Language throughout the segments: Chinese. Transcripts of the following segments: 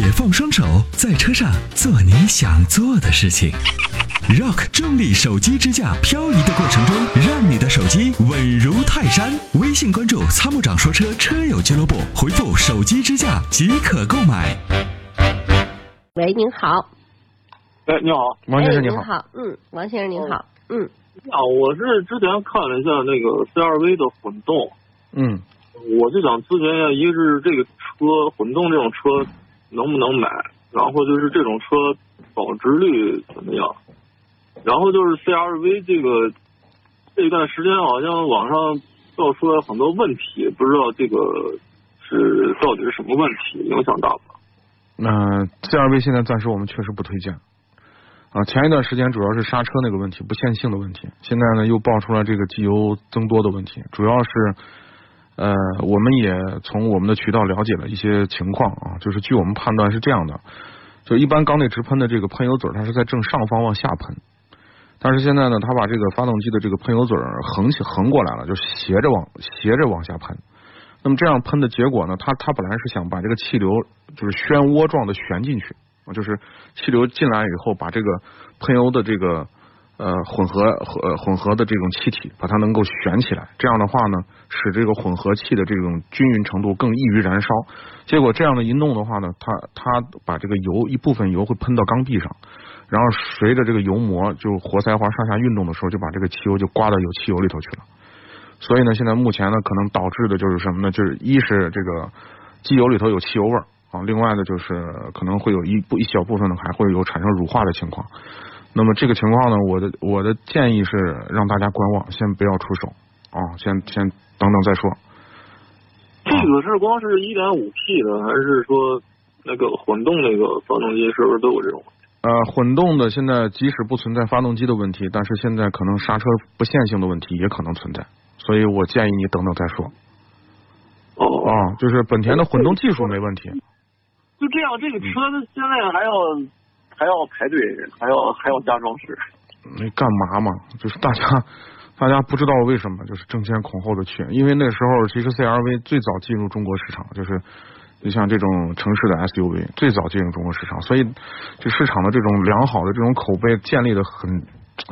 解放双手，在车上做你想做的事情。Rock 重力手机支架，漂移的过程中，让你的手机稳如泰山。微信关注“参谋长说车”车友俱乐部，回复“手机支架”即可购买。喂，您好。哎，你好，王先生您好，嗯，王先生您好，嗯，啊，我是之前看了一下那个 CRV 的混动，嗯，我就想咨询一下，一个是这个车混动这种车能不能买，然后就是这种车保值率怎么样，然后就是 CRV 这个这段时间好像网上爆出来很多问题，不知道这个是到底是什么问题，影响大不？那 CRV 现在暂时我们确实不推荐。啊，前一段时间主要是刹车那个问题，不线性的问题，现在呢又爆出了这个机油增多的问题，主要是呃，我们也从我们的渠道了解了一些情况啊，就是据我们判断是这样的，就一般缸内直喷的这个喷油嘴它是在正上方往下喷，但是现在呢，它把这个发动机的这个喷油嘴横起横过来了，就斜着往斜着往下喷，那么这样喷的结果呢，它它本来是想把这个气流就是漩涡状的旋进去。就是气流进来以后，把这个喷油的这个呃混合混混合的这种气体，把它能够旋起来。这样的话呢，使这个混合气的这种均匀程度更易于燃烧。结果这样的一弄的话呢，它它把这个油一部分油会喷到缸壁上，然后随着这个油膜就活塞滑上下运动的时候，就把这个汽油就刮到有汽油里头去了。所以呢，现在目前呢，可能导致的就是什么呢？就是一是这个机油里头有汽油味儿。啊，另外呢，就是可能会有一部一小部分呢，还会有产生乳化的情况。那么这个情况呢，我的我的建议是让大家观望，先不要出手啊，先先等等再说。这个是光是一点五 T 的，还是说那个混动那个发动机是不是都有这种？呃，混动的现在即使不存在发动机的问题，但是现在可能刹车不线性的问题也可能存在，所以我建议你等等再说。哦，啊，就是本田的混动技术没问题。就这样，这个车现在还要还要排队，还要还要加装饰。那干嘛嘛？就是大家大家不知道为什么，就是争先恐后的去，因为那时候其实 CRV 最早进入中国市场，就是就像这种城市的 SUV 最早进入中国市场，所以这市场的这种良好的这种口碑建立的很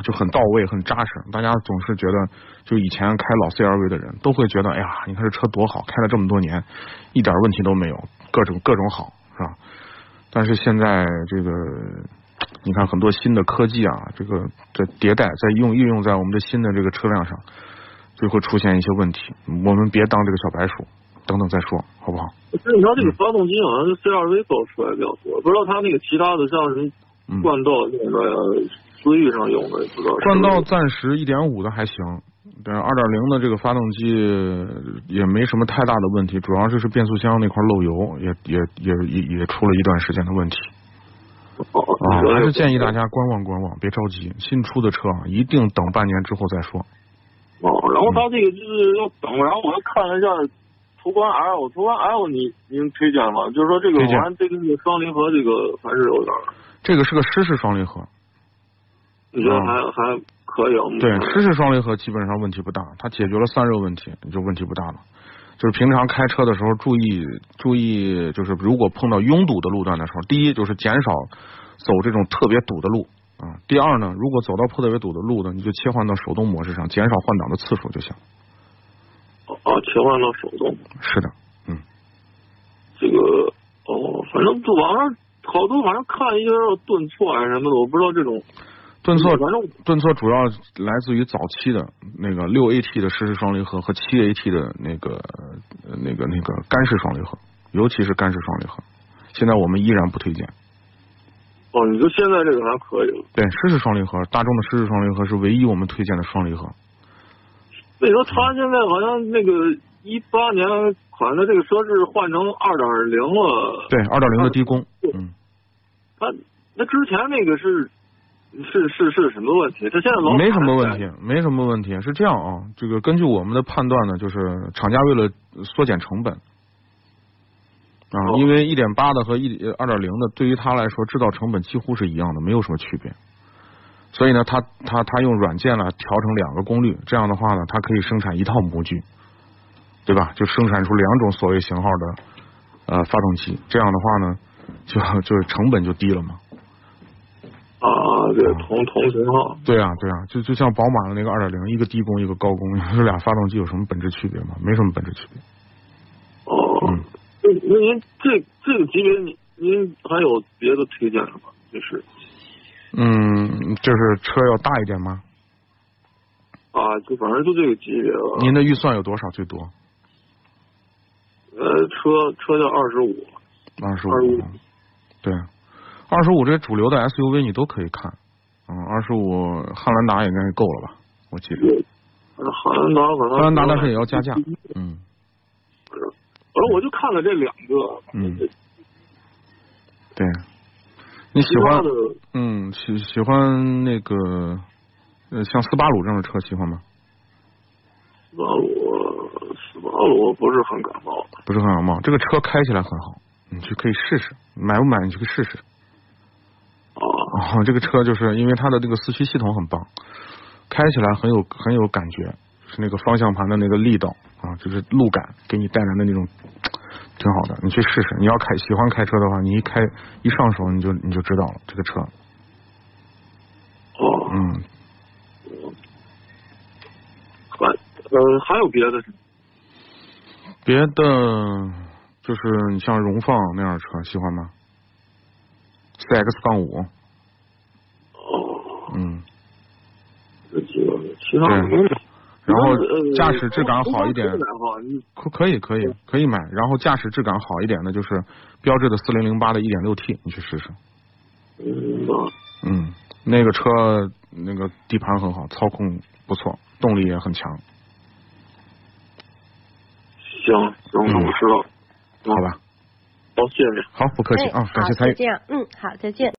就很到位，很扎实。大家总是觉得，就以前开老 CRV 的人都会觉得，哎呀，你看这车多好，开了这么多年，一点问题都没有，各种各种好。是吧？但是现在这个，你看很多新的科技啊，这个在迭代，在用运用在我们的新的这个车辆上，就会出现一些问题。我们别当这个小白鼠，等等再说，好不好？那你说这个发动机好像是 CRV 造出来比较多，不知道它那个其他的像什么冠道那个、思域上用的，不知道。冠道暂时一点五的还行。对，二点零的这个发动机也没什么太大的问题，主要就是变速箱那块漏油，也也也也也出了一段时间的问题。啊，还是建议大家观望观望，别着急。新出的车啊，一定等半年之后再说。哦，然后它这个就是要等，然后我又看了一下途观 L，途观 L 你您推荐吗？就是说这个完这个双离合这个还是有点。这个是个湿式双离合。你觉得还还？可以，对，湿式双离合基本上问题不大，它解决了散热问题，你就问题不大了。就是平常开车的时候注意注意，就是如果碰到拥堵的路段的时候，第一就是减少走这种特别堵的路啊。第二呢，如果走到特别堵的路呢，你就切换到手动模式上，减少换挡的次数就行。哦，切换到手动。是的，嗯。这个哦，反正网上好多，反正看一些顿挫啊什么的，我不知道这种。顿挫，顿挫主要来自于早期的那个六 AT 的湿式双离合和七 AT 的那个那个那个干式双离合，尤其是干式双离合，现在我们依然不推荐。哦，你说现在这个还可以？对，湿式双离合，大众的湿式双离合是唯一我们推荐的双离合。那说他现在好像那个一八年款的这个车是换成二点零了。对，二点零的低功。嗯。他那之前那个是。是是是什么问题？他现在老没什么问题，没什么问题。是这样啊，这个根据我们的判断呢，就是厂家为了缩减成本啊，因为一点八的和一二点零的对于他来说制造成本几乎是一样的，没有什么区别。所以呢，他他他用软件呢调成两个功率，这样的话呢，它可以生产一套模具，对吧？就生产出两种所谓型号的呃发动机。这样的话呢。就就是成本就低了嘛。啊，对，同同型号。对啊，对啊，就就像宝马的那个二点零，一个低功，一个高功，这俩发动机有什么本质区别吗？没什么本质区别。哦，嗯那那您这这个级别，您您还有别的推荐的吗？就是嗯，就是车要大一点吗？啊，就反正就这个级别了。您的预算有多少？最多呃，车车要二十五，二十25五。对，二十五这主流的 SUV 你都可以看。嗯，二十五汉兰达应该够了吧？我记得。呃汉兰达可能汉兰达但是也要加价。嗯反正我就看了这两个。嗯对。你喜欢嗯喜喜欢那个呃像斯巴鲁这样的车喜欢吗？斯巴鲁，斯巴鲁不是很感冒。不是很感冒，这个车开起来很好，你去可以试试，买不买你去试试。啊，哦，这个车就是因为它的这个四驱系统很棒，开起来很有很有感觉，是那个方向盘的那个力道啊，就是路感给你带来的那种挺好的。你去试试，你要开喜欢开车的话，你一开一上手你就你就知道了这个车。哦，嗯，还呃还有别的别的就是你像荣放那样的车喜欢吗？CX 杠五，哦，嗯，这几个其他没买。然后呃驾驶质感好一点可可以可以可以买，然后驾驶质感好一点的就是标致的四零零八的一点六 T，你去试试。嗯那个车那个底盘很好，操控不错，动力也很强，行行，我知道了。好吧？好，谢谢你。好，不客气哎啊，感谢，参与就。这样，嗯，好，再见。